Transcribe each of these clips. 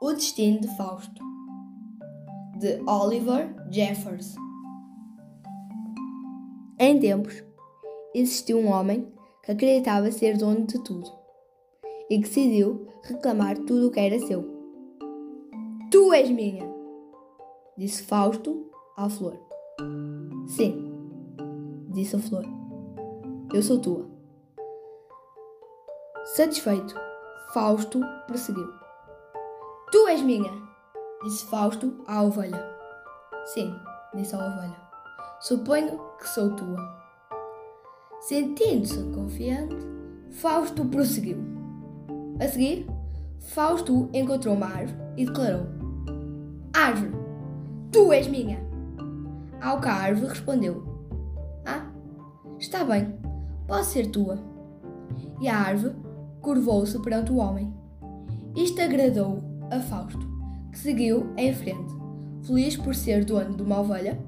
O Destino de Fausto, de Oliver Jeffers. Em tempos, existiu um homem que acreditava ser dono de tudo e decidiu reclamar tudo o que era seu. Tu és minha, disse Fausto à flor. Sim, disse a flor. Eu sou tua. Satisfeito, Fausto prosseguiu. Tu és minha, disse Fausto à ovelha. Sim, disse a ovelha. Suponho que sou tua. Sentindo-se confiante, Fausto prosseguiu. A seguir, Fausto encontrou uma árvore e declarou: Árvore, tu és minha. Ao que a árvore respondeu: Ah, está bem, posso ser tua. E a árvore curvou-se perante o homem. Isto agradou a Fausto, que seguiu em frente, feliz por ser dono de uma ovelha,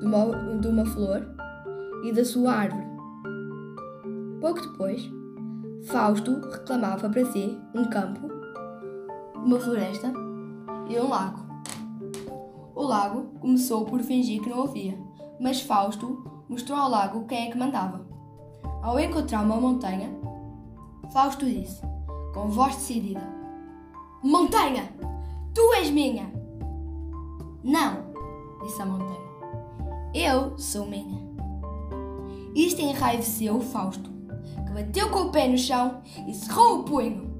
de uma, de uma flor e da sua árvore. Pouco depois, Fausto reclamava para si um campo, uma floresta e um lago. O lago começou por fingir que não ouvia, mas Fausto mostrou ao lago quem é que mandava. Ao encontrar uma montanha, Fausto disse, com voz decidida: Montanha, tu és minha! Não, disse a montanha. Eu sou minha. Isto enraiveceu Fausto, que bateu com o pé no chão e cerrou o punho.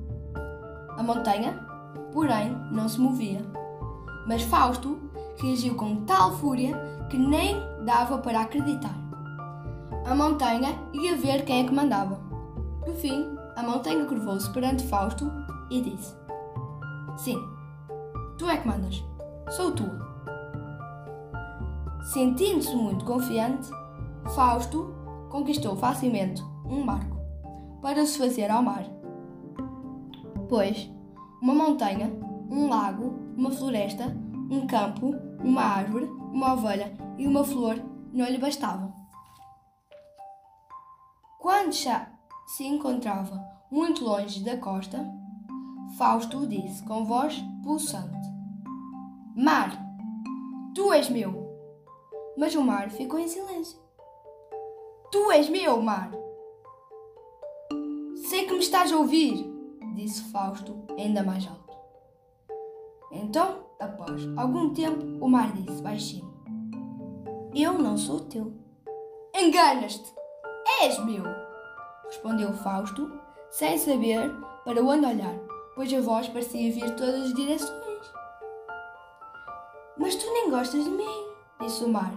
A montanha, porém, não se movia. Mas Fausto reagiu com tal fúria que nem dava para acreditar. A montanha ia ver quem é que mandava. No fim, a montanha curvou-se perante Fausto e disse: Sim, tu é que mandas. Sou tua. Sentindo-se muito confiante, Fausto conquistou facilmente um barco para se fazer ao mar. Pois, uma montanha, um lago, uma floresta, um campo, uma árvore, uma ovelha e uma flor não lhe bastavam. Quando já se encontrava muito longe da costa, Fausto disse com voz pulsante: Mar, tu és meu. Mas o mar ficou em silêncio. Tu és meu, mar. Sei que me estás a ouvir, disse Fausto ainda mais alto. Então, após algum tempo, o mar disse baixinho: Eu não sou teu. Enganas-te! És meu! Respondeu Fausto, sem saber para onde olhar, pois a voz parecia vir de todas as direções. Mas tu nem gostas de mim, disse o mar.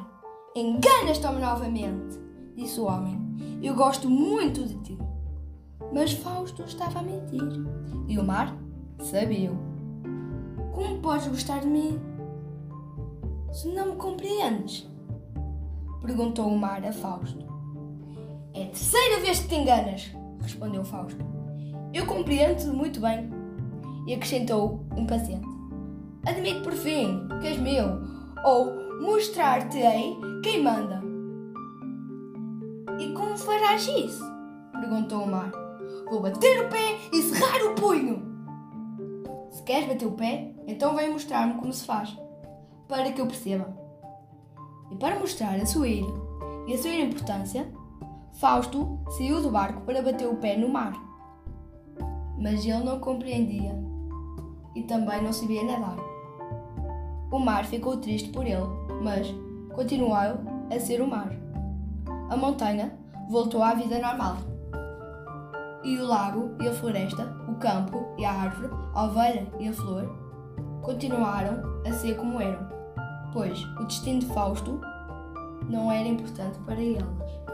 Enganas-te novamente, disse o homem. Eu gosto muito de ti. Mas Fausto estava a mentir. E o mar sabia. Como podes gostar de mim? Se não me compreendes? Perguntou o mar a Fausto. É a terceira vez que te enganas, respondeu Fausto. Eu compreendo-te muito bem. E acrescentou impaciente. Admite por fim que és meu, ou mostrar-te-ei quem manda. E como farás isso? perguntou o mar. Vou bater o pé e cerrar o punho. Se queres bater o pé, então vem mostrar-me como se faz, para que eu perceba. E para mostrar a sua ira e a sua importância, Fausto saiu do barco para bater o pé no mar. Mas ele não compreendia e também não sabia nadar. O mar ficou triste por ele, mas continuou a ser o mar. A montanha voltou à vida normal. E o lago e a floresta, o campo e a árvore, a ovelha e a flor continuaram a ser como eram, pois o destino de Fausto não era importante para elas.